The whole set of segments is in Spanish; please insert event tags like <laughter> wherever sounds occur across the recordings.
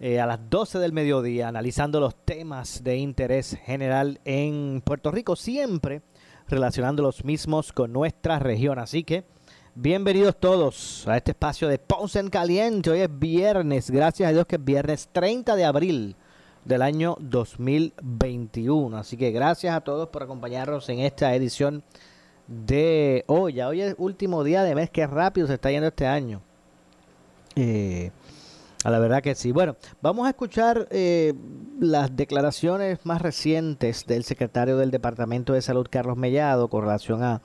eh, a las 12 del mediodía, analizando los temas de interés general en Puerto Rico, siempre relacionando los mismos con nuestra región. Así que bienvenidos todos a este espacio de Ponce en Caliente. Hoy es viernes, gracias a Dios que es viernes 30 de abril del año 2021. Así que gracias a todos por acompañarnos en esta edición de hoy. hoy es último día de mes, que rápido se está yendo este año. Eh, a la verdad que sí. Bueno, vamos a escuchar eh, las declaraciones más recientes del secretario del Departamento de Salud, Carlos Mellado, con relación a,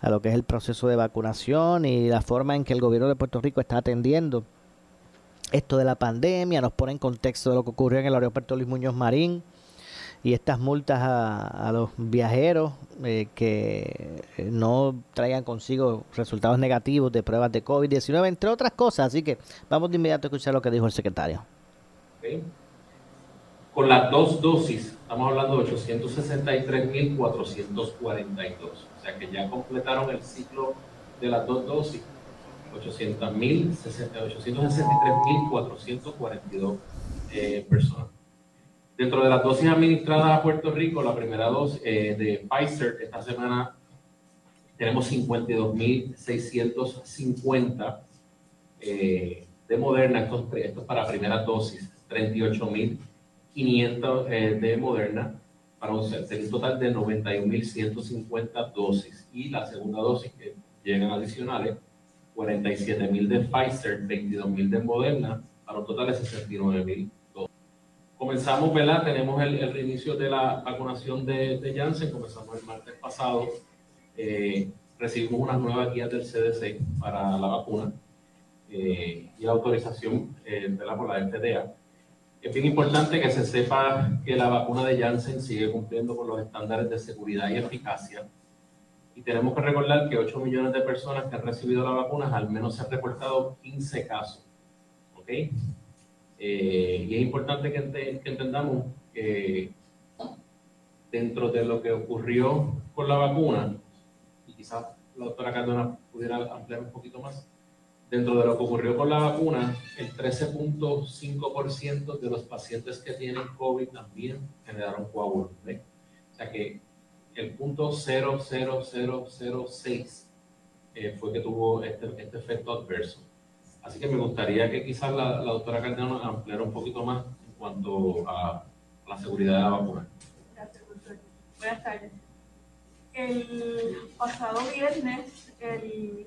a lo que es el proceso de vacunación y la forma en que el gobierno de Puerto Rico está atendiendo esto de la pandemia. Nos pone en contexto de lo que ocurrió en el aeropuerto Luis Muñoz Marín y estas multas a, los viajeros eh, que eh, no traigan consigo resultados negativos de pruebas de COVID-19, entre otras cosas. Así que vamos de inmediato a escuchar lo que dijo el secretario. Con las dos dosis, estamos hablando de 863.442. O sea que ya completaron el ciclo de las dos dosis. 863.442 eh, personas. Dentro de las dosis administradas a Puerto Rico, la primera dosis eh, de Pfizer esta semana tenemos 52.650 eh, de Moderna, esto, es para primera dosis, 38.500 eh, de Moderna, para un, total de 91.150 dosis. Y la segunda dosis que llegan adicionales, 47.000 de Pfizer, 22.000 de Moderna, para un total de 69.000 Comenzamos, ¿verdad? Tenemos el, reinicio de la vacunación de, de, Janssen, comenzamos el martes pasado. Eh, recibimos unas nuevas guías del CDC para la vacuna eh, y la autorización eh, ¿verdad? por la FDA. Es bien importante que se sepa que la vacuna de Janssen sigue cumpliendo con los estándares de seguridad y eficacia. Y tenemos que recordar que 8 millones de personas que han recibido la vacuna, al menos se han reportado 15 casos. ¿Ok? Eh, y es importante que, entendamos que dentro de lo que ocurrió con la vacuna, y quizás la doctora Cardona pudiera ampliar un poquito más, dentro de lo que ocurrió con la vacuna, el 13.5% de los pacientes que tienen COVID también generaron coágulos. O sea que el punto 00006 eh, fue que tuvo este, este efecto adverso. Así que me gustaría que quizás la, doctora Cardano ampliara un poquito más en cuanto a la seguridad de la vacuna. Gracias, doctor. Buenas tardes. El pasado viernes, el,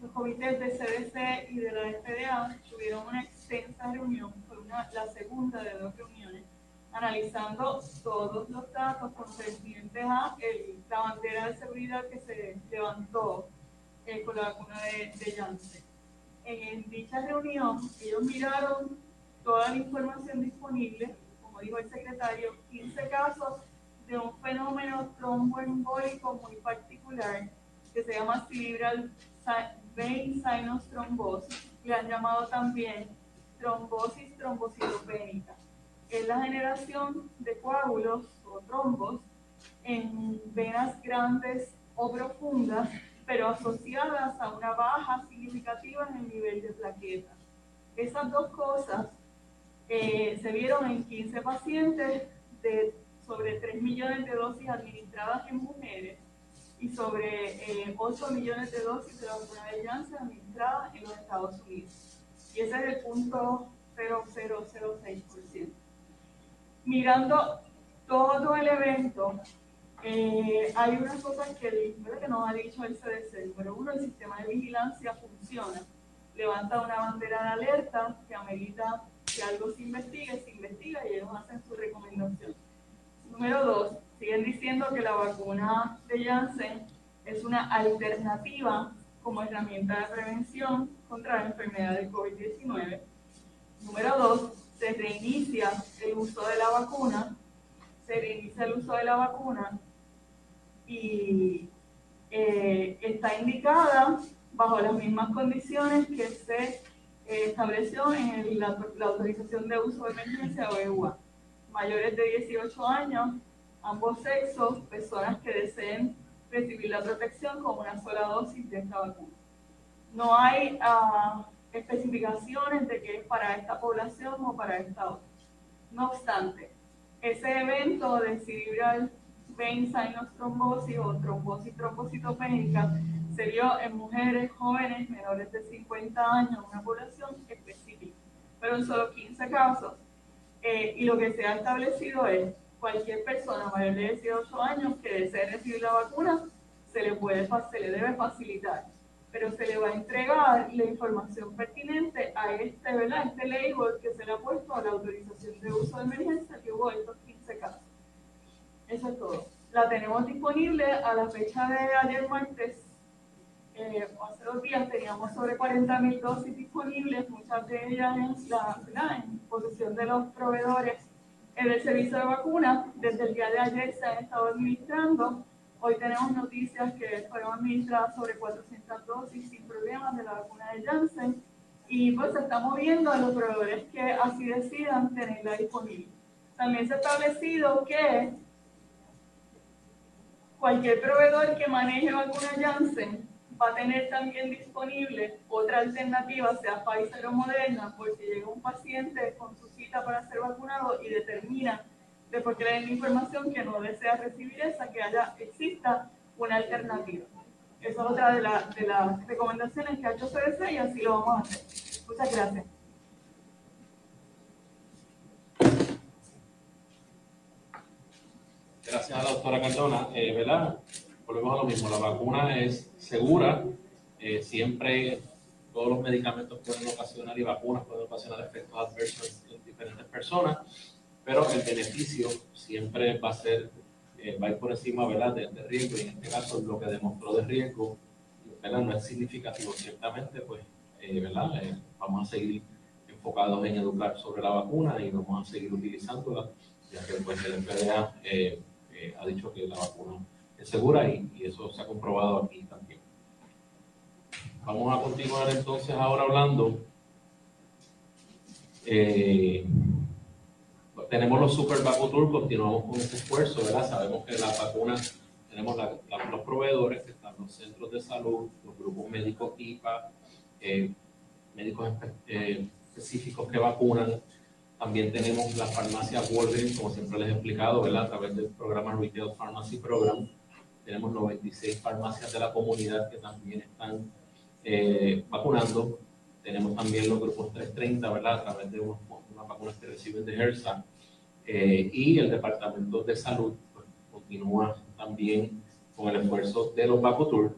los comités de CDC y de la FDA tuvieron una extensa reunión, fue una, la segunda de dos reuniones, analizando todos los datos concernientes a el, la bandera de seguridad que se levantó eh, con la vacuna de, de Janssen. En dicha reunión, ellos miraron toda la información disponible, como dijo el secretario, 15 casos de un fenómeno tromboembólico muy particular que se llama cerebral vein sinus thrombosis, le han llamado también trombosis trombocitopénica. Es la generación de coágulos o trombos en venas grandes o profundas pero asociadas a una baja significativa en el nivel de plaquetas. Esas dos cosas eh, se vieron en 15 pacientes de sobre 3 millones de dosis administradas en mujeres y sobre 8 eh, millones de dosis de la vacuna de Janssen administradas en los Estados Unidos. Y ese es el punto 0006%. Mirando todo el evento, eh, hay unas cosas que, que nos ha dicho el CDC. Pero uno, el sistema de vigilancia funciona. Levanta una bandera de alerta que amerita que algo se investigue, se investiga y ellos hacen su recomendación. Número dos, siguen diciendo que la vacuna de Janssen es una alternativa como herramienta de prevención contra la enfermedad de COVID-19. Número dos, se reinicia el uso de la vacuna, se reinicia el uso de la vacuna y eh, está indicada bajo las mismas condiciones que se eh, estableció en la, autorización de uso de emergencia o EUA. Mayores de 18 años, ambos sexos, personas que deseen recibir la protección con una sola dosis de esta vacuna. No hay uh, especificaciones de que es para esta población o para esta otra. No obstante, ese evento de cerebral vein trombosis o trombosis trombocitopénica se dio en mujeres jóvenes menores de 50 años, una población específica, pero en solo 15 casos. Eh, y lo que se ha establecido es cualquier persona mayor de 18 años que desee recibir la vacuna, se le, puede, se le debe facilitar, pero se le va a entregar la información pertinente a este, ¿verdad? este label que se le ha puesto a la autorización de uso de emergencia que hubo estos 15 casos. Eso es todo. La tenemos disponible a la fecha de ayer martes. Eh, hace dos días teníamos sobre 40.000 dosis disponibles, muchas de ellas en, la, en posesión de los proveedores en el servicio de vacunas. Desde el día de ayer se han estado administrando. Hoy tenemos noticias que fueron administradas sobre 400 dosis sin problemas de la vacuna de Janssen. Y pues se está moviendo a los proveedores que así decidan tenerla disponible. También se ha establecido que cualquier proveedor que maneje vacuna Janssen va a tener también disponible otra alternativa, sea Pfizer o Moderna, por si llega un paciente con su cita para ser vacunado y determina, después que le den información que no desea recibir esa, que haya, exista una alternativa. Esa es otra de, de las recomendaciones que ha hecho CDC y así lo vamos a hacer. Muchas gracias. Gracias a la doctora Cardona, eh, ¿verdad? Volvemos a lo mismo, la vacuna es segura, eh, siempre todos los medicamentos pueden ocasionar y vacunas pueden ocasionar efectos adversos en diferentes personas, pero el beneficio siempre va a ser, eh, va a ir por encima, ¿verdad?, de, riesgo, y en este caso lo que demostró de riesgo, ¿verdad?, no es significativo, ciertamente, pues, ¿verdad?, vamos a seguir enfocados en educar sobre la vacuna y vamos a seguir utilizándola, ya que pues el FDA ha dicho que la vacuna es segura y, eso se ha comprobado aquí también. Vamos a continuar entonces ahora hablando. Eh, tenemos los Super Vacutur, continuamos con este esfuerzo, ¿verdad? Sabemos que las vacunas, tenemos los proveedores, que están los centros de salud, los grupos médicos IPA, eh, médicos eh, específicos que vacunan, también tenemos la farmacia Walgreens, como siempre les he explicado, ¿verdad? a través del programa Retail Pharmacy Program. Tenemos 96 farmacias de la comunidad que también están eh, vacunando. Tenemos también los grupos 330, ¿verdad? a través de unas vacunas que reciben de HERSA. Eh, y el Departamento de Salud pues, continúa también con el esfuerzo de los VacuTour.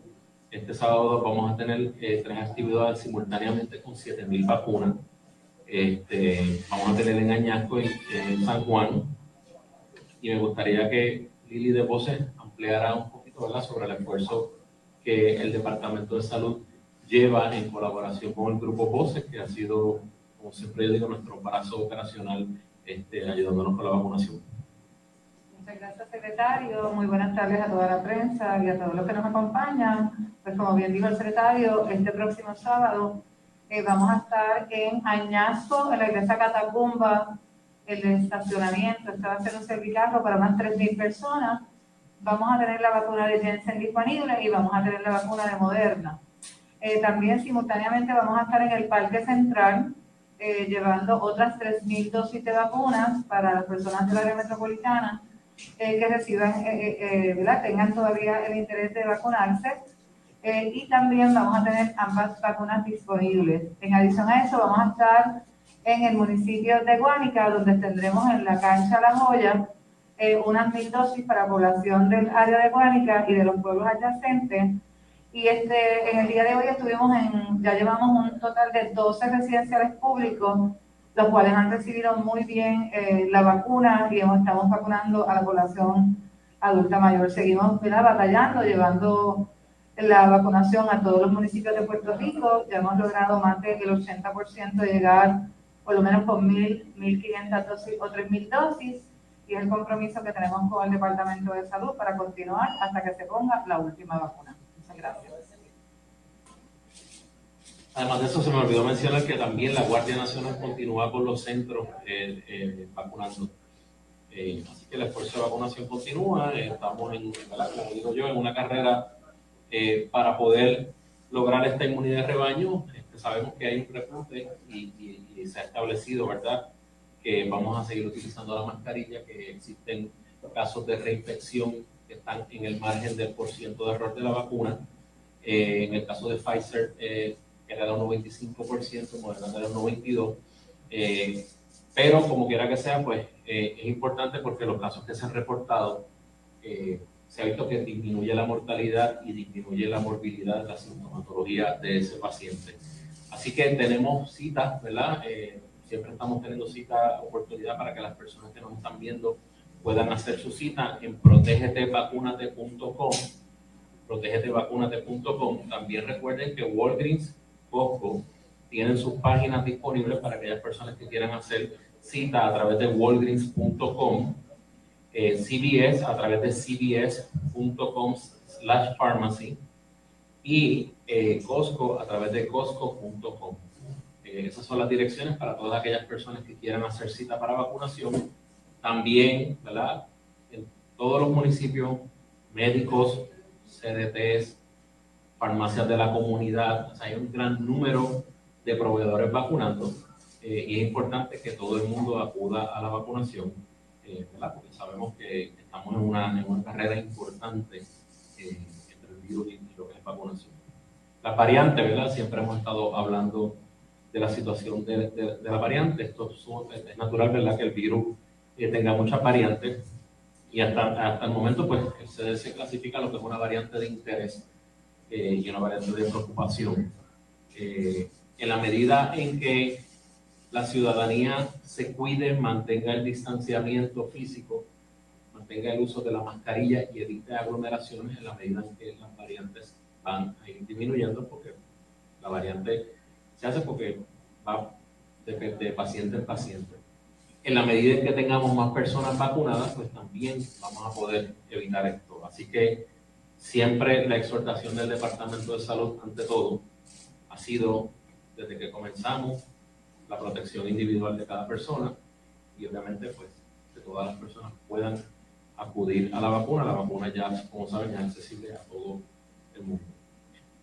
Este sábado vamos a tener eh, tres actividades simultáneamente con 7.000 vacunas este, vamos a tener en Añasco, en, en, San Juan, y me gustaría que Lili de Voces ampliara un poquito ¿verdad? sobre el esfuerzo que el Departamento de Salud lleva en colaboración con el Grupo Voces, que ha sido, como siempre digo, nuestro brazo operacional este, ayudándonos con la vacunación. Muchas gracias, secretario. Muy buenas tardes a toda la prensa y a todos los que nos acompañan. Pues como bien dijo el secretario, este próximo sábado eh, vamos a estar en Añasco, en la iglesia Catacumba, el estacionamiento. Este va a ser un servicarro para unas 3.000 personas. Vamos a tener la vacuna de Jensen disponible y vamos a tener la vacuna de Moderna. Eh, también simultáneamente vamos a estar en el Parque Central eh, llevando otras 3.000 dosis de vacunas para las personas del área metropolitana que reciban, tengan todavía el interés de vacunarse eh, y también vamos a tener ambas vacunas disponibles. En adición a eso, vamos a estar en el municipio de Guánica, donde tendremos en la cancha La Joya eh, unas mil dosis para población del área de Guánica y de los pueblos adyacentes. Y este, en el día de hoy estuvimos en, ya llevamos un total de 12 residenciales públicos, los cuales han recibido muy bien eh, la vacuna y estamos vacunando a la población adulta mayor. Seguimos batallando, llevando la vacunación a todos los municipios de Puerto Rico. Ya hemos logrado más del 80% llegar por lo menos con 1.000, 1.500 dosis o 3.000 dosis. Y es el compromiso que tenemos con el Departamento de Salud para continuar hasta que se ponga la última vacuna. Muchas gracias. Además de eso, se me olvidó mencionar que también la Guardia Nacional continúa con los centros eh, eh, vacunando. Eh, así que el esfuerzo de vacunación continúa. estamos, en, como digo yo, en una carrera para poder lograr esta inmunidad de rebaño. Este, sabemos que hay un repunte y, se ha establecido, ¿verdad?, que vamos a seguir utilizando la mascarilla, que existen casos de reinfección que están en el margen del por ciento de error de la vacuna. en el caso de Pfizer, era de un 95%, Moderna era un 92%, eh, pero como quiera que sea, pues eh, es importante porque los casos que se han reportado, eh, se ha visto que disminuye la mortalidad y disminuye la morbilidad, la sintomatología de ese paciente. Así que tenemos citas, ¿verdad? siempre estamos teniendo cita, oportunidad para que las personas que nos están viendo puedan hacer su cita en protegetevacunate.com protegetevacunate.com. También recuerden que Walgreens Costco tienen sus páginas disponibles para aquellas personas que quieran hacer cita a través de walgreens.com, eh, CBS a través de cbs.com slash pharmacy y eh, Costco a través de costco.com. Eh, esas son las direcciones para todas aquellas personas que quieran hacer cita para vacunación. También, ¿verdad? En todos los municipios, médicos, CDTs, farmacias de la comunidad, hay un gran número de proveedores vacunando eh, y es importante que todo el mundo acuda a la vacunación, eh, porque sabemos que estamos en una, en una carrera importante eh, entre el virus y lo que es vacunación. Las variantes, ¿verdad? Siempre hemos estado hablando de la situación de, de, la variante. Esto es natural, ¿verdad? Que el virus tenga muchas variantes y hasta, hasta el momento, pues, se, se clasifica lo que es una variante de interés eh, y una variante de preocupación. Eh, en la medida en que la ciudadanía se cuide, mantenga el distanciamiento físico, mantenga el uso de la mascarilla y evite aglomeraciones en la medida en que las variantes van a ir disminuyendo, porque la variante se hace porque va de, de paciente en paciente. En la medida en que tengamos más personas vacunadas, pues también vamos a poder evitar esto. Así que Siempre la exhortación del Departamento de Salud, ante todo, ha sido, desde que comenzamos, la protección individual de cada persona y obviamente, pues, que todas las personas puedan acudir a la vacuna. La vacuna ya, como saben, es accesible a todo el mundo.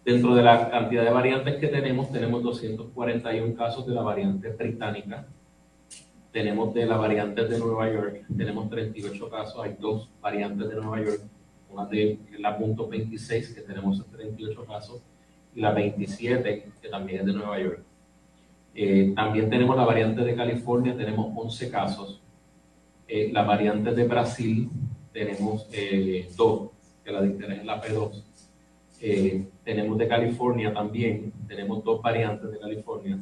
Dentro de la cantidad de variantes que tenemos, tenemos 241 casos de la variante británica, tenemos de la variante de Nueva York, tenemos 38 casos, hay dos variantes de Nueva York, una de la punto 26, que tenemos 38 casos, y la 27, que también es de Nueva York. Eh, también tenemos la variante de California, tenemos 11 casos. Eh, la variante de Brasil, tenemos eh, dos, que la de interés es la P2. tenemos de California también, tenemos dos variantes de California.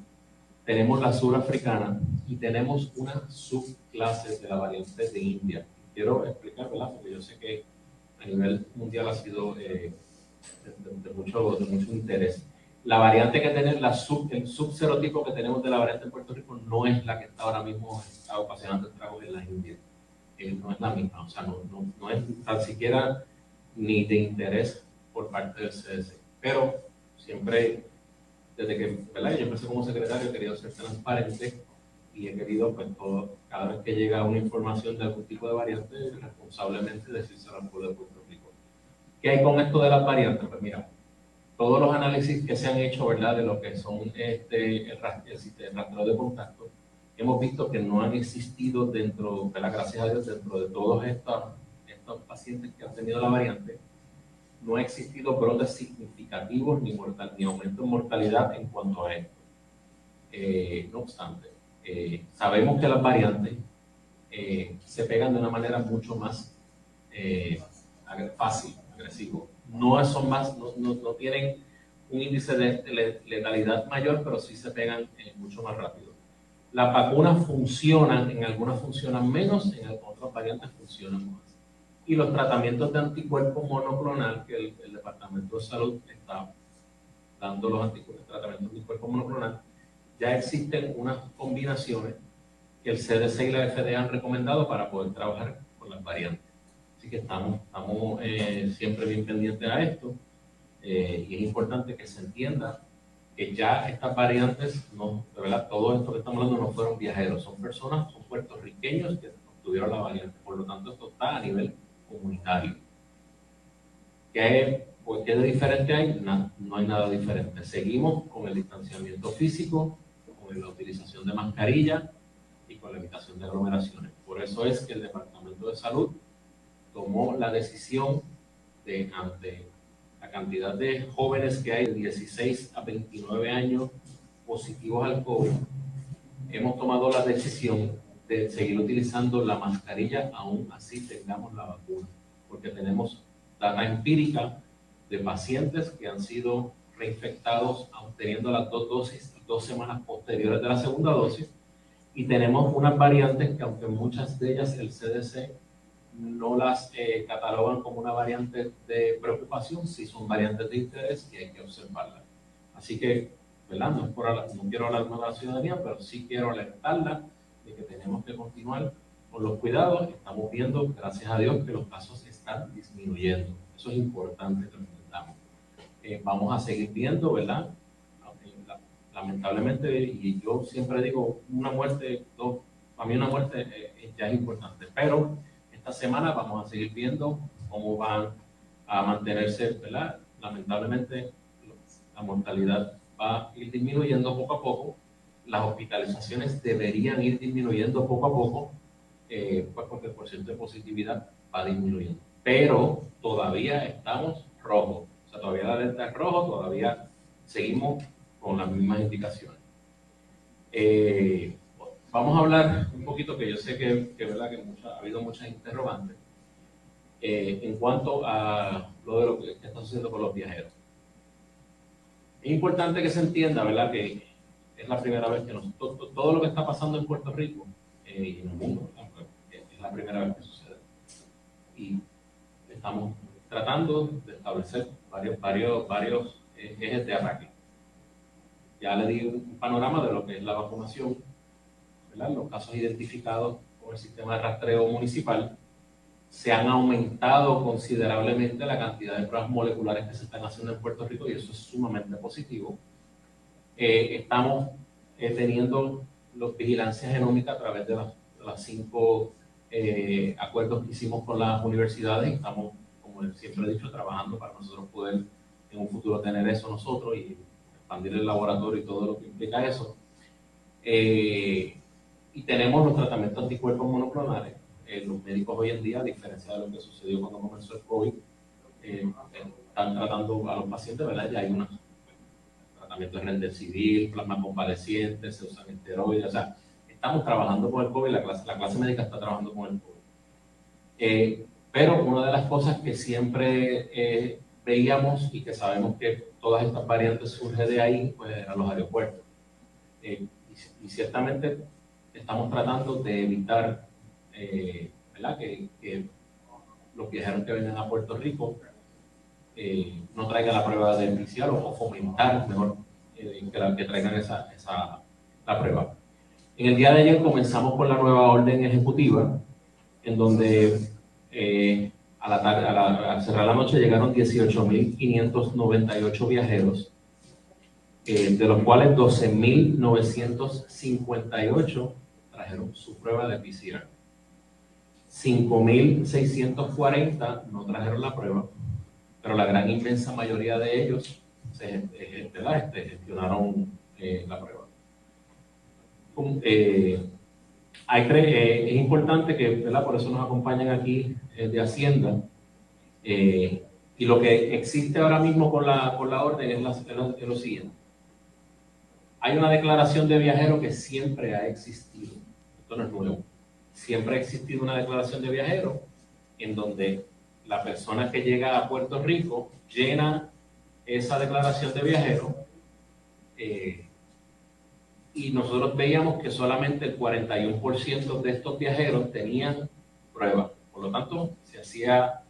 Tenemos la surafricana y tenemos una subclase de la variante de India. Quiero explicar, ¿verdad? Porque yo sé que a nivel mundial ha sido eh, de, mucho, de mucho interés. La variante que tenemos, la sub, el subserotipo que tenemos de la variante en Puerto Rico no es la que está ahora mismo está ocasionando estragos en la India. Eh, no es la misma, o sea, no, no, no es tan siquiera ni de interés por parte del CDC. Pero siempre, desde que ¿verdad? yo empecé como secretario, he querido ser transparente y he querido, pues, todo, cada vez que llega una información de algún tipo de variante, responsablemente decírselo al pueblo de Puerto Rico. ¿Qué hay con esto de las variantes? Pues mira, todos los análisis que se han hecho, ¿verdad?, de lo que son este, el, el, rastreo de contacto, hemos visto que no han existido dentro, ¿verdad? gracias a Dios, dentro de todos estos, estos pacientes que han tenido la variante, no ha existido brotes significativos ni, mortal, ni aumento en mortalidad en cuanto a esto. Eh, no obstante, eh, sabemos que las variantes eh, se pegan de una manera mucho más eh, fácil, agresivo. No son más, no, no, tienen un índice de letalidad mayor, pero sí se pegan eh, mucho más rápido. Las vacunas funcionan, en algunas funcionan menos, en otras variantes funcionan más. Y los tratamientos de anticuerpos monoclonal que el, Departamento de Salud está dando los tratamientos de anticuerpos monoclonal, ya existen unas combinaciones que el CDC y la FDA han recomendado para poder trabajar con las variantes. Así que estamos, estamos eh, siempre bien pendientes a esto eh, y es importante que se entienda que ya estas variantes, no, de verdad, todo esto que estamos hablando no fueron viajeros, son personas, son puertorriqueños que obtuvieron la variante. Por lo tanto, esto está a nivel comunitario. ¿Qué, pues, ¿qué de diferente hay? No, no hay nada diferente. Seguimos con el distanciamiento físico, con la utilización de mascarilla, con la evitación de aglomeraciones. Por eso es que el Departamento de Salud tomó la decisión de, ante la cantidad de jóvenes que hay de 16 a 29 años positivos al COVID, hemos tomado la decisión de seguir utilizando la mascarilla aún así tengamos la vacuna, porque tenemos data empírica de pacientes que han sido reinfectados teniendo las dos dosis dos semanas posteriores de la segunda dosis y tenemos unas variantes que aunque muchas de ellas el CDC no las eh, catalogan como una variante de preocupación, sí son variantes de interés y hay que observarlas. Así que, ¿verdad? No, no quiero hablar de la ciudadanía, pero sí quiero alertarla de que tenemos que continuar con los cuidados. Estamos viendo, gracias a Dios, que los casos están disminuyendo. Eso es importante que lo entendamos. Eh, vamos a seguir viendo, ¿verdad? lamentablemente, y yo siempre digo, una muerte, dos, para mí una muerte eh, ya es importante, pero esta semana vamos a seguir viendo cómo van a mantenerse, ¿verdad? Lamentablemente, la mortalidad va a ir disminuyendo poco a poco, las hospitalizaciones deberían ir disminuyendo poco a poco, eh, pues porque el porcentaje de positividad va disminuyendo. Pero todavía estamos rojos, o sea, todavía la alerta es rojo, todavía seguimos con las mismas indicaciones. Eh, vamos a hablar un poquito, que yo sé que, que, ¿verdad? que ha habido muchas interrogantes, eh, en cuanto a lo de lo que, está sucediendo con los viajeros. Es importante que se entienda, ¿verdad?, que es la primera vez que nos, todo, lo que está pasando en Puerto Rico eh, y en el mundo, es la primera vez que sucede. Y estamos tratando de establecer varios, varios, varios ejes de ataque ya le di un panorama de lo que es la vacunación, ¿verdad? los casos identificados con el sistema de rastreo municipal. Se han aumentado considerablemente la cantidad de pruebas moleculares que se están haciendo en Puerto Rico y eso es sumamente positivo. Eh, estamos eh, teniendo los vigilancia genómica a través de las, cinco eh, acuerdos que hicimos con las universidades. Estamos, como siempre he dicho, trabajando para nosotros poder en un futuro tener eso nosotros y expandir el laboratorio y todo lo que implica eso. Eh, y tenemos los tratamientos anticuerpos monoclonales. Eh, los médicos hoy en día, a diferencia de lo que sucedió cuando comenzó el COVID, eh, están tratando a los pacientes, ¿verdad? Ya hay unos tratamientos de civil, plasma convaleciente, se usan esteroides, o sea, estamos trabajando con el COVID, la clase, la clase médica está trabajando con el COVID. pero una de las cosas que siempre veíamos y que sabemos que todas estas variantes surgen de ahí, pues eran los aeropuertos. Eh, y, ciertamente estamos tratando de evitar eh, ¿verdad? Que, los viajeros que vengan a Puerto Rico eh, no traigan la prueba de PCR o, fomentar mejor que, que, traigan esa, esa, la prueba. En el día de ayer comenzamos con la nueva orden ejecutiva, en donde a la tarde, a al cerrar la noche llegaron 18.598 viajeros, eh, de los cuales 12.958 trajeron su prueba de PCR. 5.640 no trajeron la prueba, pero la gran inmensa mayoría de ellos se, este, este, gestionaron eh, la prueba. Eh, eh, es importante que, ¿verdad? por eso nos acompañan aquí eh, de Hacienda. Eh, y lo que existe ahora mismo con la, con la orden es, lo siguiente. Hay una declaración de viajero que siempre ha existido. Esto no es nuevo. siempre ha existido una declaración de viajero en donde la persona que llega a Puerto Rico llena esa declaración de viajero eh, y nosotros veíamos que solamente el 41% de estos viajeros tenían pruebas. Por lo tanto, se hacía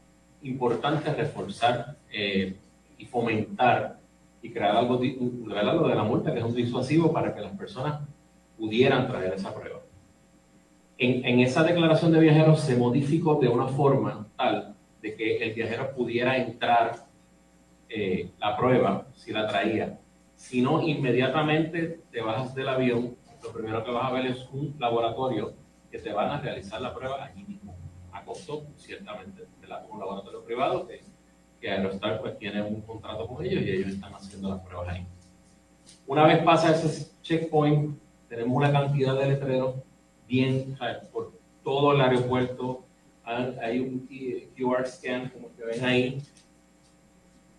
importante reforzar eh, y fomentar y crear algo, lo de la multa, que es un disuasivo para que las personas pudieran traer esa prueba. En, en, esa declaración de viajeros se modificó de una forma tal de que el viajero pudiera entrar eh, la prueba si la traía. Si no, inmediatamente te bajas del avión, lo primero que vas a ver es un laboratorio que te van a realizar la prueba allí mismo, a costo, ciertamente, de un laboratorio privado que que Aerostar pues tiene un contrato con ellos y ellos están haciendo las pruebas ahí. Una vez pasa ese checkpoint, tenemos una cantidad de letreros bien por todo el aeropuerto. Hay un QR scan, como que ven ahí.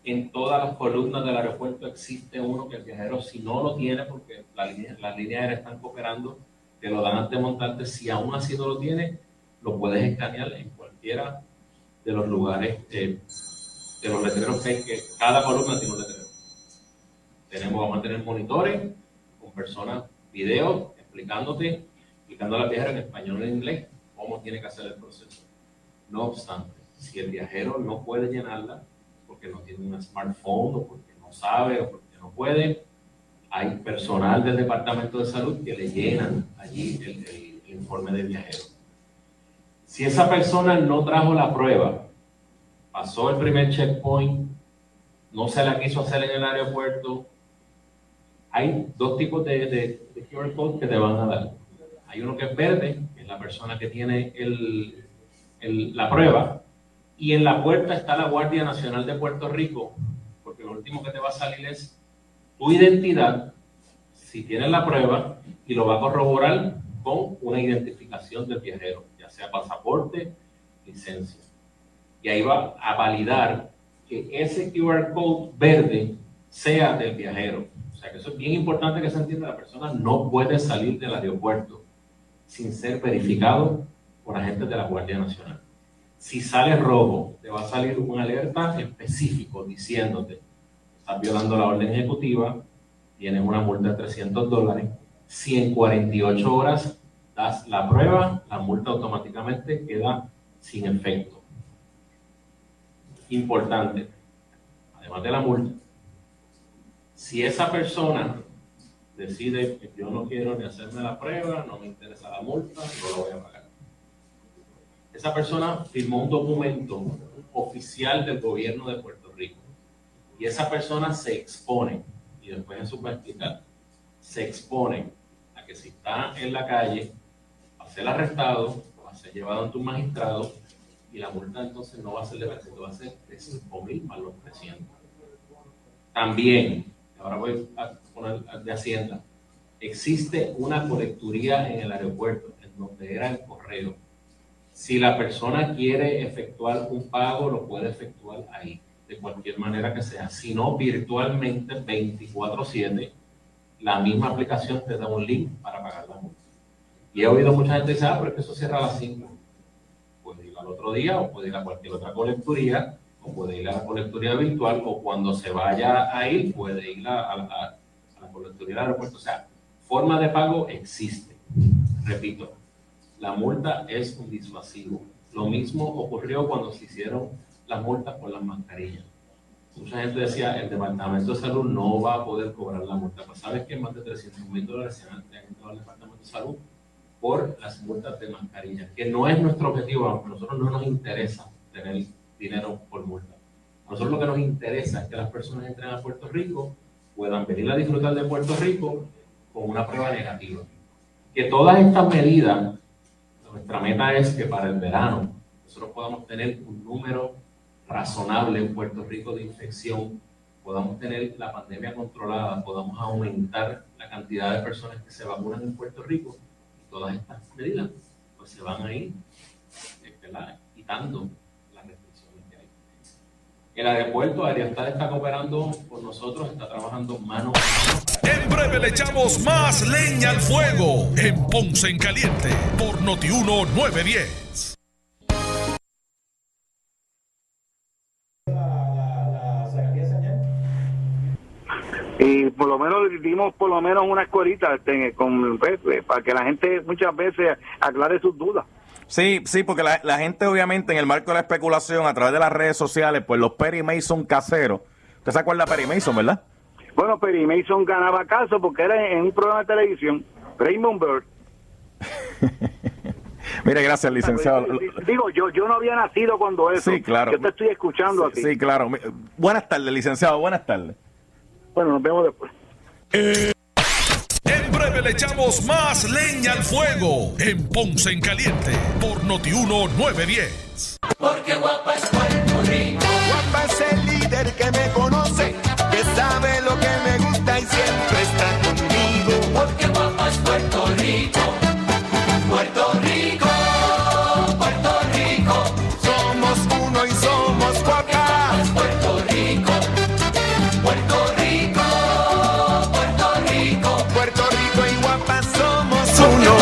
En todas las columnas del aeropuerto existe uno que el viajero, si no lo tiene, porque las líneas la línea aéreas están cooperando, te lo dan antes de montarte. Si aún así no lo tiene, lo puedes escanear en cualquiera de los lugares eh, de los letreros que hay, que cada columna tiene un letrero. Tenemos, vamos a tener monitores con personas, videos, explicándote, explicando a la viajera en español en inglés cómo tiene que hacer el proceso. No obstante, si el viajero no puede llenarla porque no tiene un smartphone o porque no sabe o porque no puede, hay personal del Departamento de Salud que le llenan allí el, el informe de viajero. Si esa persona no trajo la prueba, pasó el primer checkpoint, no se la quiso hacer en el aeropuerto. Hay dos tipos de, de, QR code que te van a dar. Hay uno que es verde, que es la persona que tiene la prueba, y en la puerta está la Guardia Nacional de Puerto Rico, porque lo último que te va a salir es tu identidad, si tienes la prueba, y lo va a corroborar con una identificación del viajero, ya sea pasaporte, licencia y ahí va a validar que ese QR code verde sea del viajero. O sea que eso es bien importante que se entienda, la persona no puede salir del aeropuerto sin ser verificado por agentes de la Guardia Nacional. Si sale rojo, te va a salir una alerta específico diciéndote, estás violando la orden ejecutiva, tienes una multa de 300 dólares. Si en 48 horas das la prueba, la multa automáticamente queda sin efecto importante, además de la multa, si esa persona decide yo no quiero ni hacerme la prueba, no me interesa la multa, no lo voy a pagar. Esa persona firmó un documento oficial del gobierno de Puerto Rico y esa persona se expone, y después en su va se expone a que si está en la calle, va a ser arrestado, va a ser llevado ante un magistrado y la multa entonces no va a ser de 300, va a ser de 5 mil los 300. También, ahora voy a poner de Hacienda, existe una colecturía en el aeropuerto, en donde era el correo. Si la persona quiere efectuar un pago, lo puede efectuar ahí, de cualquier manera que sea. Si no, virtualmente 24/7, la misma aplicación te da un link para pagar la multa. Y he oído mucha gente decir, ah, pero es que eso cierra a las 5 al otro día o puede ir a cualquier otra colecturía o puede ir a la colecturía virtual o cuando se vaya a ir puede ir a, la colecturía del aeropuerto. O sea, forma de pago existe. Repito, la multa es un disuasivo. Lo mismo ocurrió cuando se hicieron las multas por las mascarillas. Mucha gente decía, el Departamento de Salud no va a poder cobrar la multa. Pues sabes que más de 300 mil dólares se han entrado al Departamento de Salud por las multas de mascarilla, que no es nuestro objetivo, a nosotros no nos interesa tener dinero por multa. A nosotros lo que nos interesa es que las personas entren a Puerto Rico, puedan venir a disfrutar de Puerto Rico con una prueba negativa. Que todas estas medidas, nuestra meta es que para el verano nosotros podamos tener un número razonable en Puerto Rico de infección, podamos tener la pandemia controlada, podamos aumentar la cantidad de personas que se vacunan en Puerto Rico todas estas medidas pues se van a ir quitando las restricciones que hay. El aeropuerto Ariastar está cooperando con nosotros, está trabajando mano a mano. En breve le echamos más leña al fuego en Ponce en Caliente por Notiuno 910. y por lo menos dimos por lo menos una escuelita este, con, pues, para que la gente muchas veces aclare sus dudas. Sí, sí, porque la, la gente obviamente en el marco de la especulación a través de las redes sociales, pues los Perry Mason caseros. ¿Usted se acuerda de Perry Mason, verdad? Bueno, Perry Mason ganaba caso porque era en un programa de televisión, Raymond Bird. <laughs> Mire, gracias, licenciado. Digo, yo yo no había nacido cuando eso. Sí, claro. Yo te estoy escuchando Sí, así. sí, claro. Buenas tardes, licenciado, buenas tardes. Bueno, nos vemos después. Breve le echamos más leña al fuego en Ponce en Caliente por Notiuno 910. Porque guapa es Puerto Rico. Guapa es el líder que me conoce, somos uno.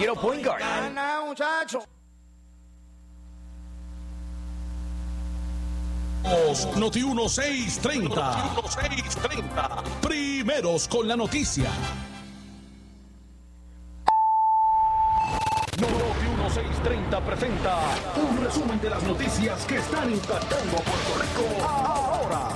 Quiero point guard. Gana, muchacho. Noti 1630. Noti 1630. Primeros con la noticia. Noti 1630 presenta un resumen de las noticias que están impactando a Puerto Rico ahora.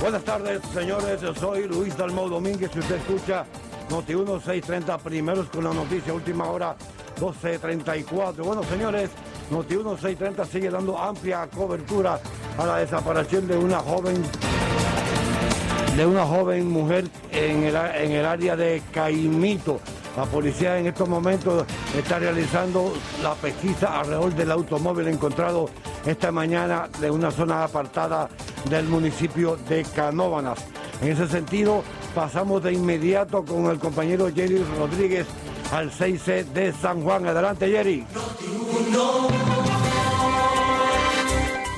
Buenas tardes, señores. Yo soy Luis Dalmau Domínguez. Si usted escucha Noti 1630, primeros con la noticia, última hora 12.34. Bueno, señores, Noti 1630 sigue dando amplia cobertura a la desaparición de una joven de una joven mujer en el, en el área de Caimito. La policía en estos momentos está realizando la pesquisa alrededor del automóvil encontrado esta mañana de una zona apartada del municipio de Canóvanas. En ese sentido, pasamos de inmediato con el compañero Jerry Rodríguez al 6C de San Juan. Adelante, Jerry.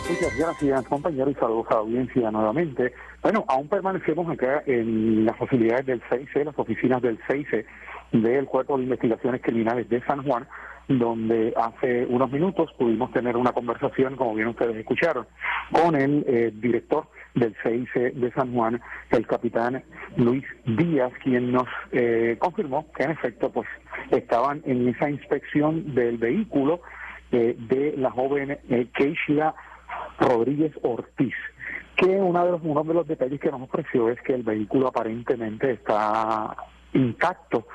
Muchas gracias, compañero, y saludos a la audiencia nuevamente. Bueno, aún permanecemos acá en las facilidades del CIC, las oficinas del CIC del Cuerpo de Investigaciones Criminales de San Juan, donde hace unos minutos pudimos tener una conversación, como bien ustedes escucharon, con el eh, director del CIC de San Juan, el capitán Luis Díaz, quien nos eh, confirmó que en efecto pues estaban en esa inspección del vehículo eh, de la joven eh, Rodríguez Ortiz que uno de los, uno de los detalles que nos ofreció es que el vehículo aparentemente está intacto,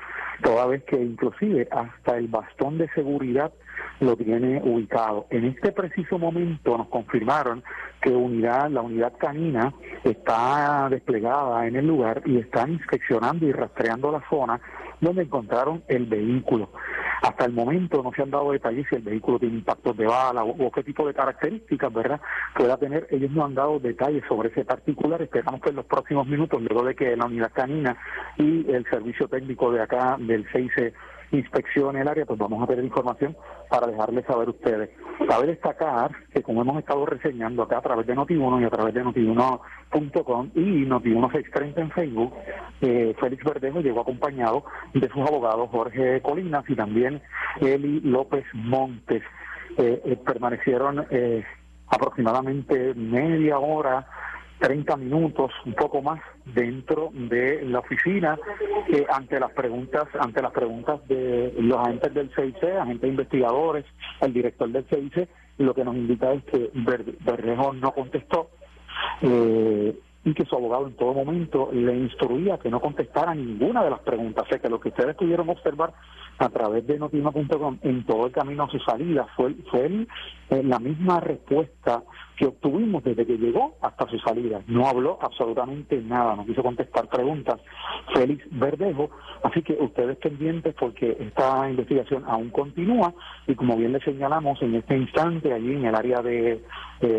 toda vez que inclusive hasta el bastón de seguridad lo tiene ubicado. En este preciso momento nos confirmaron que unidad, la unidad canina está desplegada en el lugar y están inspeccionando y rastreando la zona donde encontraron el vehículo. Hasta el momento no se han dado detalles si el vehículo tiene impactos de bala o, qué tipo de características, ¿verdad? Pueda tener. Ellos no han dado detalles sobre ese particular. Esperamos que en los próximos minutos, luego de que la unidad canina y el servicio técnico de acá del 6 inspeccione el área, pues vamos a tener información para dejarles saber ustedes. Cabe destacar que como hemos estado reseñando acá a través de Noti1 y a través de Noti1.com y Noti1 en Facebook, eh, Félix Verdejo llegó acompañado de sus abogados Jorge Colinas y también Eli López Montes. Eh, eh, permanecieron eh, aproximadamente media hora 30 minutos, un poco más, dentro de la oficina eh, ante las preguntas ante las preguntas de los agentes del CIC, agentes investigadores, el director del CIC, lo que nos indica es que Verdejo no contestó. Eh, y que su abogado en todo momento le instruía que no contestara ninguna de las preguntas. O sea que lo que ustedes pudieron observar a través de notima.com en todo el camino a su salida fue, fue eh, la misma respuesta que obtuvimos desde que llegó hasta su salida. No habló absolutamente nada, no quiso contestar preguntas. Félix Verdejo, así que ustedes pendientes porque esta investigación aún continúa y como bien le señalamos en este instante allí en el área de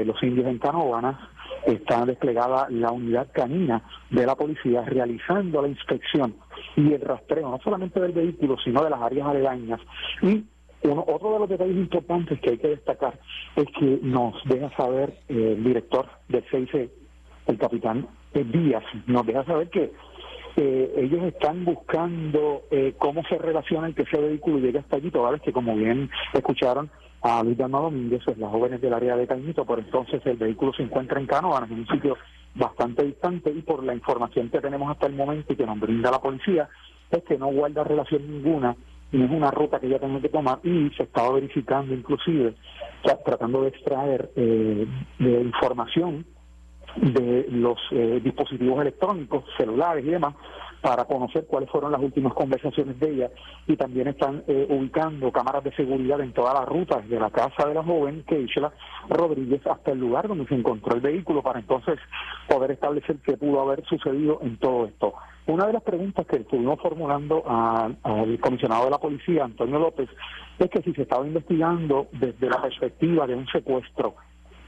los indios en Canóvanas está desplegada la unidad canina de la policía realizando la inspección y el rastreo no solamente del vehículo sino de las áreas aledañas. Y uno, otro de los detalles importantes que hay que destacar es que nos deja saber eh, el director del CIC, el capitán Díaz, nos deja saber que eh, ellos están buscando eh, cómo se relaciona el que ese vehículo llegue hasta allí, toda vez que como bien escucharon a Luis Dalmado Domínguez, las jóvenes del área de Caimito, por entonces el vehículo se encuentra en Canóvanas, en un sitio bastante distante y por la información que tenemos hasta el momento y que nos brinda la policía, es que no guarda relación ninguna no es una ruta que ya tengo que tomar y se estaba verificando inclusive, tratando de extraer eh, de información de los eh, dispositivos electrónicos, celulares y demás, para conocer cuáles fueron las últimas conversaciones de ella y también están eh, ubicando cámaras de seguridad en todas las rutas de la casa de la joven Keishla Rodríguez hasta el lugar donde se encontró el vehículo para entonces poder establecer qué pudo haber sucedido en todo esto. Una de las preguntas que estuvimos formulando al comisionado de la policía, Antonio López, es que si se estaba investigando desde la perspectiva de un secuestro.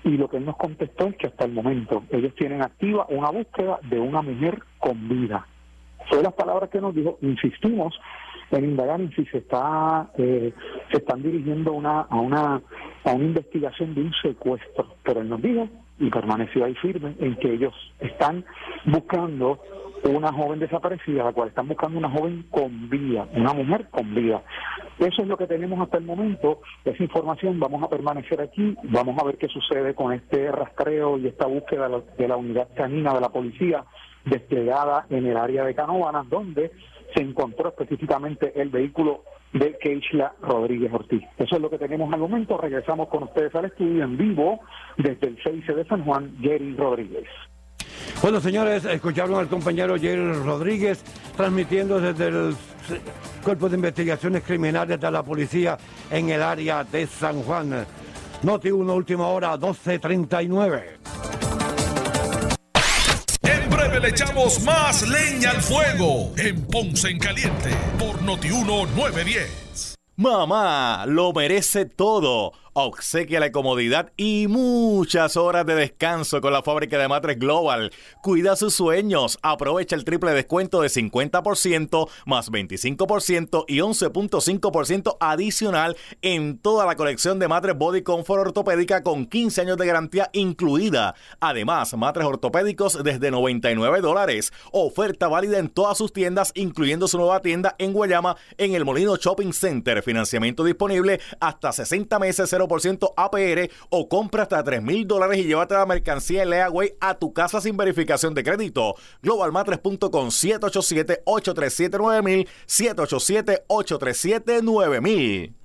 Y lo que él nos contestó es que hasta el momento ellos tienen activa una búsqueda de una mujer con vida. Fue las palabras que nos dijo, insistimos en indagar en si se está eh, se están dirigiendo una, a una a una investigación de un secuestro, pero él nos dijo y permaneció ahí firme en que ellos están buscando una joven desaparecida, la cual están buscando una joven con vida, una mujer con vida. Eso es lo que tenemos hasta el momento, esa información, vamos a permanecer aquí, vamos a ver qué sucede con este rastreo y esta búsqueda de la, de la unidad canina de la policía desplegada en el área de Canóvanas, donde se encontró específicamente el vehículo de Keishla Rodríguez Ortiz. Eso es lo que tenemos al momento. Regresamos con ustedes al estudio en vivo desde el 6 de San Juan, Jerry Rodríguez. Bueno, señores, escucharon al compañero Jerry Rodríguez transmitiendo desde el Cuerpo de Investigaciones Criminales de la Policía en el área de San Juan. Noti 1, última hora, 12.39. Le echamos más leña al fuego en Ponce en Caliente por Notiuno 910. Mamá, lo merece todo. Obsequia la comodidad y muchas horas de descanso con la fábrica de matres Global. Cuida sus sueños. Aprovecha el triple descuento de 50% más 25% y 11.5% adicional en toda la colección de matres Body Comfort ortopédica con 15 años de garantía incluida. Además, matres ortopédicos desde 99 dólares. Oferta válida en todas sus tiendas, incluyendo su nueva tienda en Guayama en el Molino Shopping Center. Financiamiento disponible hasta 60 meses 0% APR o compra hasta 3 mil dólares y llévate la mercancía en Leaway a tu casa sin verificación de crédito. Globalmatres.com 787-837-9000 787-837-9000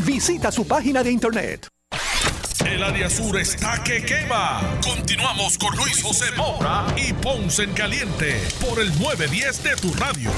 Visita su página de internet. El área sur está que quema. Continuamos con Luis José Moura y Ponce en Caliente por el 910 de tu radio.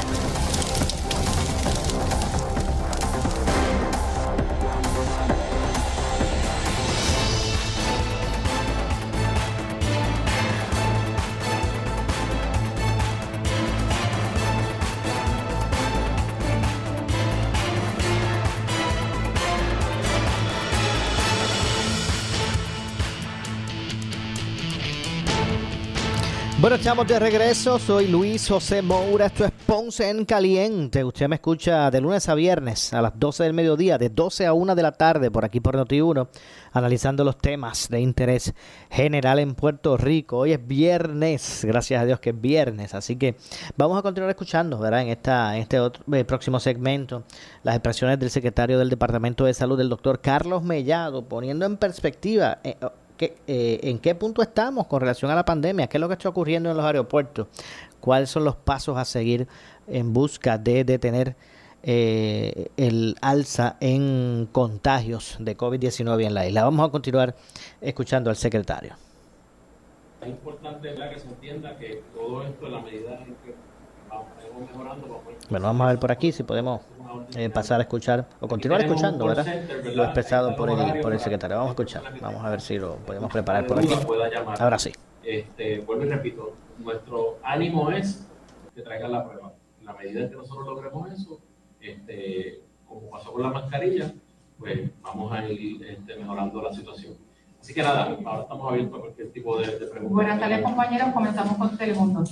Bueno, estamos de regreso. Soy Luis José Moura. Esto es Ponce en Caliente. Usted me escucha de lunes a viernes a las 12 del mediodía, de 12 a 1 de la tarde, por aquí por Noti1, analizando los temas de interés general en Puerto Rico. Hoy es viernes, gracias a Dios que es viernes. Así que vamos a continuar escuchando, ¿verdad? En, esta, en este otro, eh, próximo segmento, las expresiones del secretario del Departamento de Salud, el doctor Carlos Mellado, poniendo en perspectiva. eh, ¿Qué, eh, ¿En qué punto estamos con relación a la pandemia? ¿Qué es lo que está ocurriendo en los aeropuertos? ¿Cuáles son los pasos a seguir en busca de detener eh, el alza en contagios de COVID-19 en la isla? Vamos a continuar escuchando al secretario. Es importante ¿verdad? que se entienda que todo esto, la medida en que Bueno, vamos a ver por aquí si podemos eh, pasar a escuchar o continuar escuchando, ¿verdad? Lo expresado por el, por el secretario. Vamos a escuchar. Vamos a ver si lo podemos preparar por aquí. Ahora sí. Este, vuelvo y repito, nuestro ánimo es que traigan la prueba. En la medida en que nosotros logremos eso, este, como pasó con la mascarilla, pues vamos a ir este, mejorando la situación. Así que nada, ahora estamos abiertos a cualquier tipo de, de preguntas. Buenas tardes, compañeros. Comenzamos con Telemundo.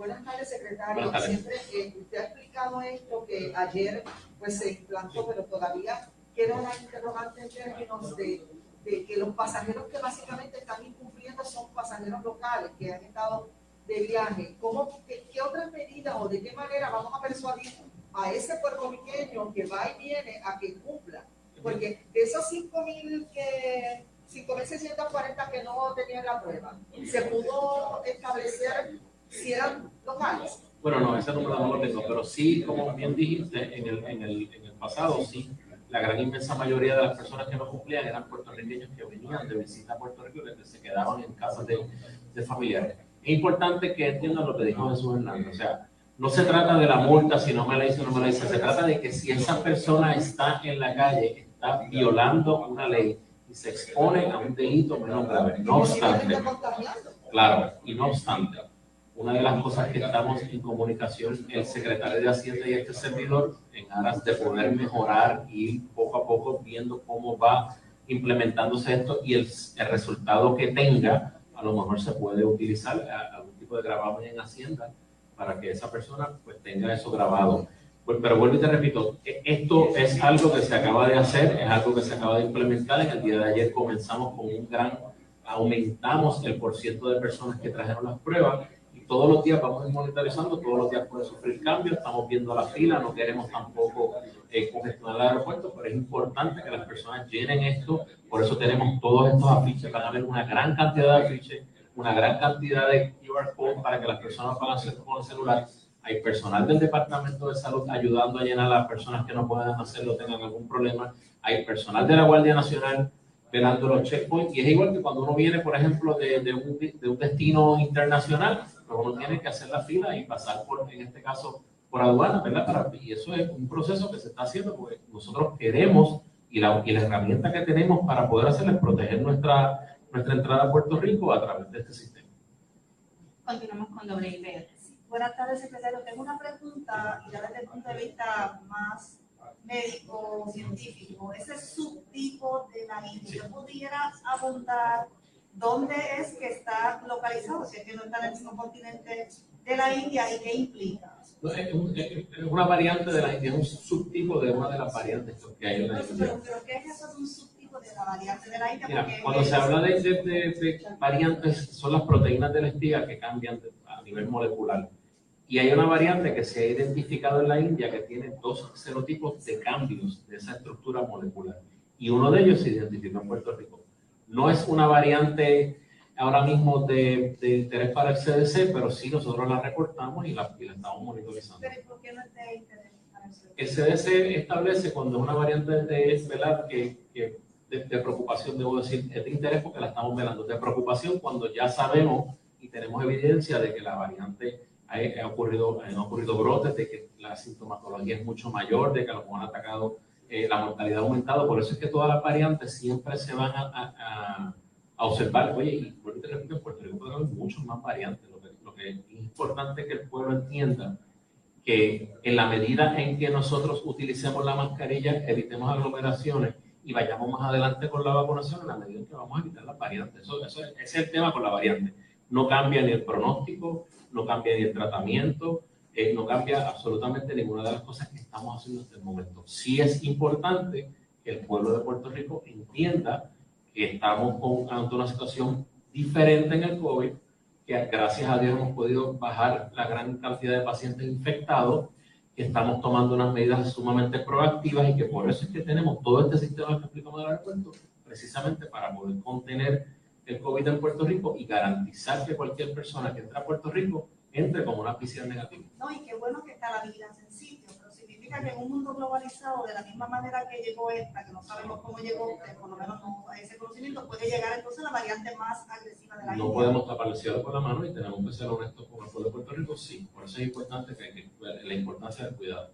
Buenas tardes, secretario. Buenas tardes. Siempre eh, usted ha explicado esto que ayer pues se implantó, pero todavía queda una interrogante en términos de, de que los pasajeros que básicamente están incumpliendo son pasajeros locales que han estado de viaje. ¿Cómo, qué, qué otras medidas o de qué manera vamos a persuadir a ese puertorriqueño que va y viene a que cumpla? Porque de esos 5.000 que 5.640 que no tenían la prueba, se pudo establecer si eran locales. Bueno, no, ese número no lo tengo, pero sí, como bien dijiste, en el, en el, en el pasado, sí, la gran inmensa mayoría de las personas que no cumplían eran puertorriqueños que venían de visita a Puerto Rico y que se quedaban en casas de, de familiares. Es importante que entiendan lo que dijo Jesús Hernández, o sea, no se trata de la multa si no me la o no me la hizo, se trata de que si esa persona está en la calle, está violando una ley y se expone a un delito menos grave. No obstante, claro, y no obstante, una de las cosas que estamos en comunicación, el secretario de Hacienda y este servidor, en aras de poder mejorar y poco a poco viendo cómo va implementándose esto y el, el resultado que tenga, a lo mejor se puede utilizar algún tipo de gravamen en Hacienda para que esa persona pues tenga eso grabado. Pues, pero vuelvo y te repito, e- esto es algo que se acaba de hacer, es algo que se acaba de implementar. En el día de ayer comenzamos con un gran, aumentamos el porciento de personas que trajeron las pruebas todos los días vamos a ir monitorizando, todos los días puede sufrir cambios, estamos viendo la fila, no queremos tampoco eh, congestionar el aeropuerto, pero es importante que las personas llenen esto, por eso tenemos todos estos afiches, van a haber una gran cantidad de afiches, una gran cantidad de QR codes para que las personas puedan hacer con el celular. Hay personal del Departamento de Salud ayudando a llenar a las personas que no puedan hacerlo, tengan algún problema. Hay personal de la Guardia Nacional velando los checkpoints. Y es igual que cuando uno viene, por ejemplo, de, de un, de un destino internacional, pues uno tiene que hacer la fila y pasar por, en este caso, por aduana, ¿verdad? Para, y eso es un proceso que se está haciendo porque nosotros queremos y la, y la herramienta que tenemos para poder hacerlo es proteger nuestra, nuestra entrada a Puerto Rico a través de este sistema. Continuamos con WIPR. Buenas tardes, secretario. Tengo una pregunta, ya desde el punto de vista más médico, científico. Ese subtipo de la India, ¿yo pudiera abundar dónde es que está localizado? Si es que no está en el mismo continente de la India y qué implica. No, es, un- es- es una variante de la India, es un subtipo de una de las variantes que hay en la India. Pero, pero ¿qué es eso de un subtipo de la variante de la India? Mira, cuando se habla de, de- de- de variantes, son las proteínas de la espiga que cambian a nivel molecular. Y hay una variante que se ha identificado en la India que tiene dos serotipos de cambios de esa estructura molecular. Y uno de ellos se identificó en Puerto Rico. No es una variante ahora mismo de, de interés para el CDC, pero sí nosotros la reportamos y la, y la estamos monitorizando. Pero ¿y por qué no es de interés para el sector? El CDC establece cuando es una variante de velar que, que de, de preocupación, debo decir, es de interés porque la estamos velando, de preocupación cuando ya sabemos y tenemos evidencia de que la variante ha, ha ocurrido, han ocurrido brotes, de que la sintomatología es mucho mayor, de que a lo mejor han atacado, eh, la mortalidad ha aumentado, por eso es que todas las variantes siempre se van a, a- observar. Oye, y por te repito, Puerto Rico puede haber muchos más variantes, lo que, lo que es importante que el pueblo entienda que en la medida en que nosotros utilicemos la mascarilla, evitemos aglomeraciones y vayamos más adelante con la vacunación, en la medida en que vamos a evitar las variantes. Eso, eso es, es el tema con la variante. No cambia ni el pronóstico, no cambia ni el tratamiento, eh, no cambia absolutamente ninguna de las cosas que estamos haciendo hasta el momento. Sí es importante que el pueblo de Puerto Rico entienda que estamos con, ante una situación diferente en el COVID, que gracias a Dios hemos podido bajar la gran cantidad de pacientes infectados, que estamos tomando unas medidas sumamente proactivas y que por eso es que tenemos todo este sistema que explicamos del aeropuerto, precisamente para poder contener el COVID en Puerto Rico y garantizar que cualquier persona que entre a Puerto Rico entre con una PCR negativa. No, y qué bueno que está la vigilancia en sitio, pero significa que en un mundo globalizado, de la misma manera que llegó esta, que no sabemos cómo llegó, que por lo menos no hay ese conocimiento, puede llegar entonces la variante más agresiva de la No India. podemos tapar el cielo con la mano y tenemos que ser honestos con el pueblo de Puerto Rico, sí. Por eso es importante que hay que ver la importancia del cuidado.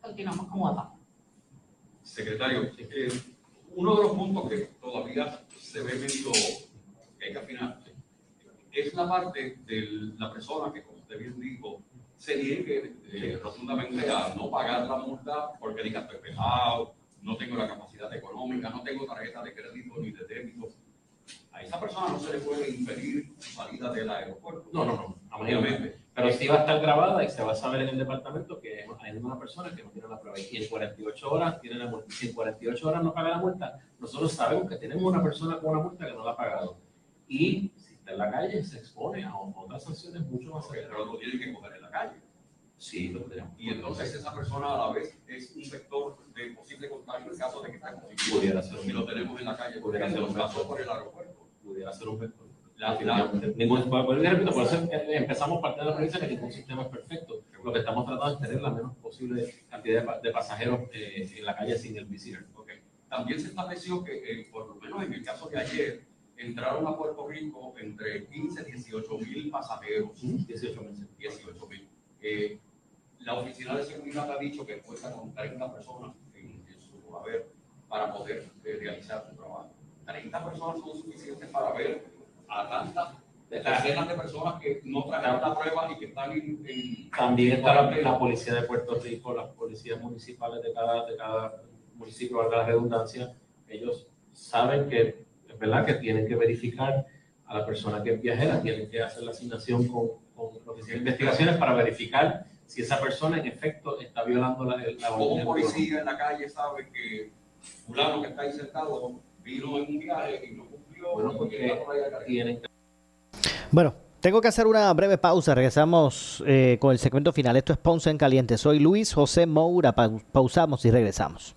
Continuamos con WhatsApp. Secretario, eh, uno de los puntos que todavía se ve medio que hay que afinar es la parte de la persona que, como usted bien dijo, se niegue eh, rotundamente a no pagar la multa porque diga estoy pesado, no tengo la capacidad económica, no tengo tarjeta de crédito ni de débito. A esa persona no se le puede impedir salida del aeropuerto. No, no, no, Obviamente. Pero sí va a estar grabada y se va a saber en el departamento que hay una persona que no tiene la prueba y en 48 horas tiene la multa. Si en 48 horas no paga la multa, nosotros sabemos que tenemos una persona con una multa que no la ha pagado. Y está en la calle, se expone a otras sanciones mucho más severas. Pero lo tienen que coger en la calle. Sí, lo tenemos. Y entonces esa persona a la vez es un vector de posible contagio en caso de que esté positivo. Pudiera ser un Y lo tenemos en la calle. Pudiera ser un vector. por el aeropuerto. Pudiera ser un vector. La- Definitivamente. Ningún- por- repito, por eso empezamos parte de la premisa que ningún sistema es perfecto. Lo que estamos tratando es tener la menos posible cantidad de, de pasajeros eh, en la calle sin el visitor. Ok. También se estableció que, eh, por lo menos en el caso de ayer, entraron a Puerto Rico entre 15 y 18 mil pasajeros. 18 mil. 18 mil. Eh, la oficina de seguridad ha dicho que cuenta con 30 personas en, en su haber para poder eh, realizar su trabajo. 30 personas son suficientes para ver a tantas decenas de personas que no trajeron la prueba y que están en... en- También está la, la policía de Puerto Rico, las policías municipales de cada, de cada municipio, valga la redundancia, ellos saben que verdad que tienen que verificar a la persona que es viajera, tienen que hacer la asignación con, con la oficina de investigaciones para verificar si esa persona en efecto está violando la, la Como orden un policía en la calle sabe que fulano que está ahí sentado vino en un viaje y no cumplió. Bueno, porque tienen Bueno, tengo que hacer una breve pausa. Regresamos eh, con el segmento final. Esto es Ponce en Caliente. Soy Luis José Moura. Pau- pausamos y regresamos.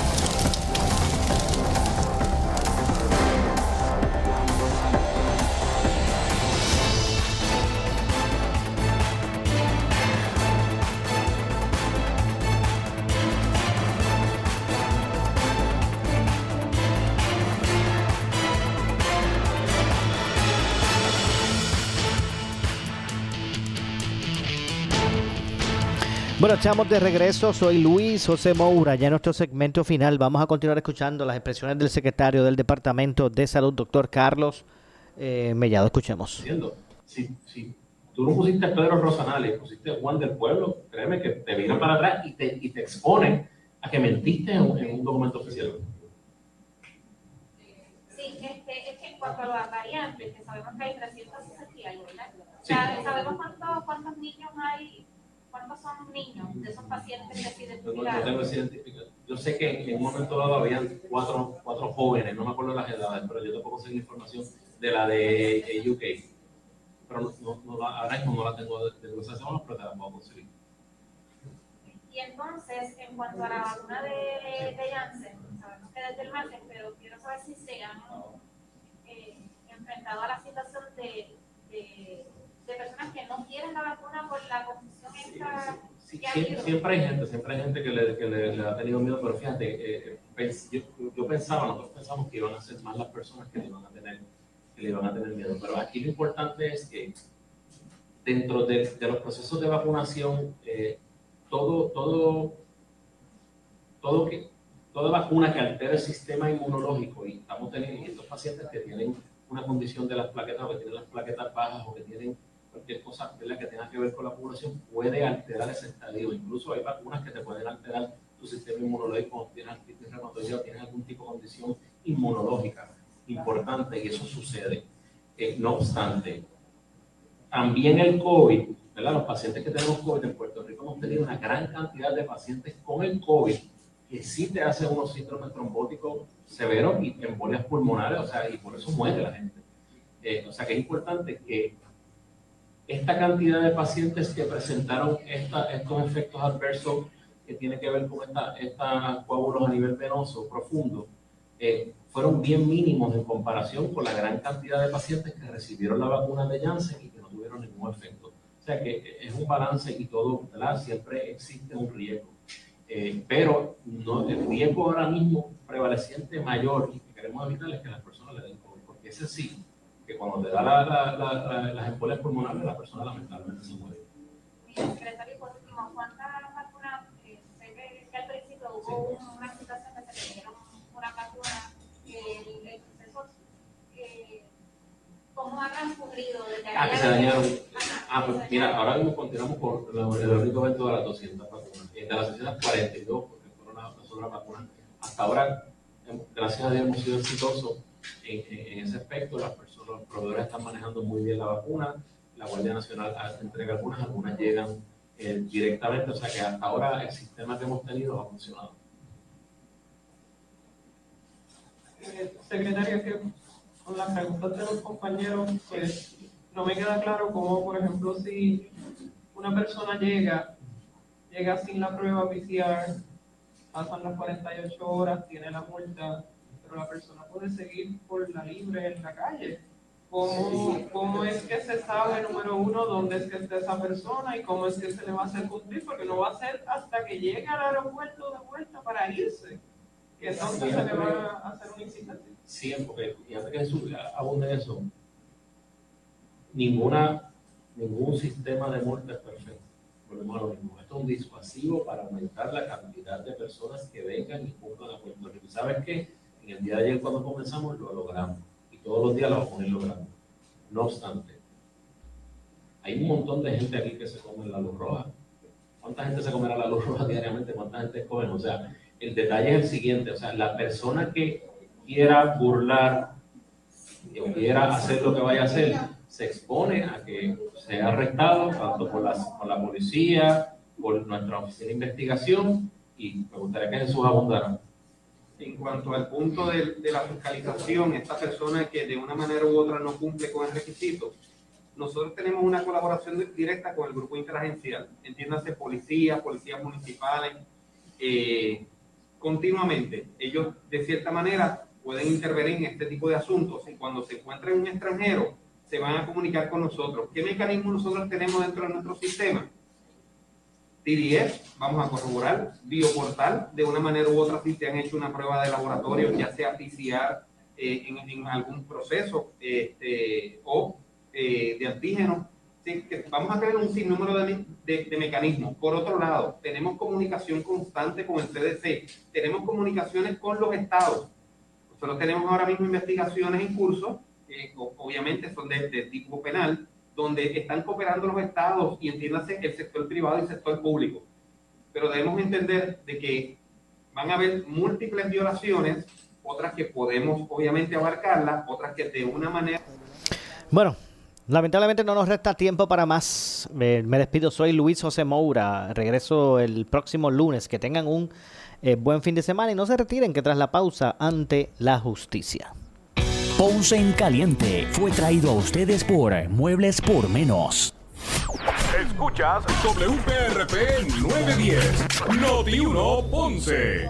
Bueno, estamos de regreso. Soy Luis José Moura. Ya en nuestro segmento final vamos a continuar escuchando las expresiones del secretario del Departamento de Salud, doctor Carlos eh, Mellado. Escuchemos. si, si tú no pusiste a Pedro Rosanales, pusiste a Juan del Pueblo, créeme que te vino para atrás y te, y te expone a que mentiste en, un- en un documento oficial. Sí, este, es que en cuanto a las variantes, que sabemos que hay 360 y algo, ¿verdad? O sea, ¿sabemos cuántos, cuántos niños hay, cuántos son niños de esos pacientes que se Yo no, tengo. Yo sé que en un momento dado habían cuatro, cuatro jóvenes, no me acuerdo las edades, pero yo tampoco sé la información de la de UK. Pero no, no, ahora mismo no la tengo de, de los hacemos, pero te la puedo conseguir. Y entonces, en cuanto a la vacuna de, de Janssen, sabemos que desde el martes, pero quiero saber si se han eh, enfrentado a la situación de, de personas que no quieren la vacuna por la confusión esta ha Siempre, hay gente, siempre hay gente que le, que le, le ha tenido miedo, pero fíjate, eh, pens- yo, yo pensaba, nosotros pensamos que iban a ser más las personas que le iban a tener, que le iban a tener miedo, pero aquí lo importante es que dentro de, de los procesos de vacunación, eh, todo, todo, todo que, toda vacuna que altere el sistema inmunológico, y estamos teniendo estos pacientes que tienen una condición de las plaquetas o que tienen las plaquetas bajas o que tienen cualquier cosa ¿verdad? que tenga que ver con la población, puede alterar ese estadio. Incluso hay vacunas que te pueden alterar tu sistema inmunológico, tienes artritis o tienes algún tipo de condición inmunológica importante y eso sucede. Eh, no obstante, también el COVID, ¿verdad? Los pacientes que tenemos COVID en Puerto Rico hemos tenido una gran cantidad de pacientes con el COVID que sí te hacen unos síndromes trombóticos severos y embolias pulmonares, o sea, y por eso muere la gente. Eh, o sea, que es importante que esta cantidad de pacientes que presentaron esta- estos efectos adversos que tienen que ver con esta coágulos a nivel venoso profundo, eh, fueron bien mínimos en comparación con la gran cantidad de pacientes que recibieron la vacuna de Janssen y que no tuvieron ningún efecto. O sea que es un balance y todo, ¿verdad? Siempre existe un riesgo. Eh, pero no, el riesgo ahora mismo prevaleciente mayor y que queremos evitar es que las personas le den COVID, porque ese sí, que cuando te da la- la- la- la- las embolias pulmonares, la persona lamentablemente se muere. Secretario, por último, ¿cuántas vacunas? eh, sé que, que al principio hubo una situación que se le dieron una vacuna, el, el proceso, eh, ¿cómo ha transcurrido Ah, que se dañaron. Ah, pues mira, ahora mismo continuamos por el el único evento de las 200 vacunas. Eh, De las 642, porque fueron las, las otras vacunas. Hasta ahora, em, gracias a Dios, hemos sido exitosos en, en- en ese aspecto. Las personas, los proveedores están manejando muy bien la vacuna. la Guardia Nacional entrega algunas, algunas llegan eh, directamente, o sea que hasta ahora el sistema que hemos tenido ha funcionado. Eh, secretario, que con las preguntas de los compañeros, pues no me queda claro cómo, por ejemplo, si una persona llega, llega sin la prueba PCR, pasan las 48 horas, tiene la multa, pero la persona puede seguir por la libre en la calle. ¿Cómo, ¿Cómo es que se sabe, número uno, dónde es que está esa persona y cómo es que se le va a hacer cumplir? Porque no va a ser hasta que llegue al aeropuerto de vuelta para irse. Que entonces se le va a hacer un incidente. Sí, porque fíjate que Jesús abunda en eso. Ninguna, ningún sistema de muerte es perfecto. Volvemos a lo mismo. Esto es un disuasivo para aumentar la cantidad de personas que vengan y cumplan a Puerto Rico. ¿Sabes qué? En el día de ayer cuando comenzamos lo logramos. Todos los días lo vamos a ir logrando. No obstante, hay un montón de gente aquí que se come la luz roja. ¿Cuánta gente se comerá la luz roja <laughs> diariamente? ¿Cuánta gente come? O sea, el detalle es el siguiente. O sea, la persona que quiera burlar o quiera hacer lo que vaya a hacer, se expone a que sea arrestado tanto por, las, por la policía, por nuestra oficina de investigación y me gustaría que Jesús abundara. En cuanto al punto de, la fiscalización, esta persona que de una manera u otra no cumple con el requisito, nosotros tenemos una colaboración directa con el grupo interagencial, entiéndase policía, policías municipales, eh, continuamente. Ellos, de cierta manera, pueden intervenir en este tipo de asuntos y cuando se encuentren un extranjero, se van a comunicar con nosotros. ¿Qué mecanismo nosotros tenemos dentro de nuestro sistema? TDS, vamos a corroborar, bioportal, de una manera u otra si te han hecho una prueba de laboratorio, ya sea PCR eh, en, en, algún proceso este, o eh, de antígeno. Sí, que vamos a tener un sinnúmero de, de, de, mecanismos. Por otro lado, tenemos comunicación constante con el CDC, tenemos comunicaciones con los estados. Nosotros tenemos ahora mismo investigaciones en curso, que obviamente son de, de tipo penal, donde están cooperando los estados y entiéndase el sector privado y el sector público. Pero debemos entender de que van a haber múltiples violaciones, otras que podemos obviamente abarcarlas, otras que de una manera... Bueno, lamentablemente no nos resta tiempo para más. Me, me despido, soy Luis José Moura. Regreso el próximo lunes. Que tengan un eh, buen fin de semana y no se retiren que tras la pausa ante la justicia. Ponce en Caliente fue traído a ustedes por Muebles por Menos. Escuchas WPRP 910, Noti 1 Ponce.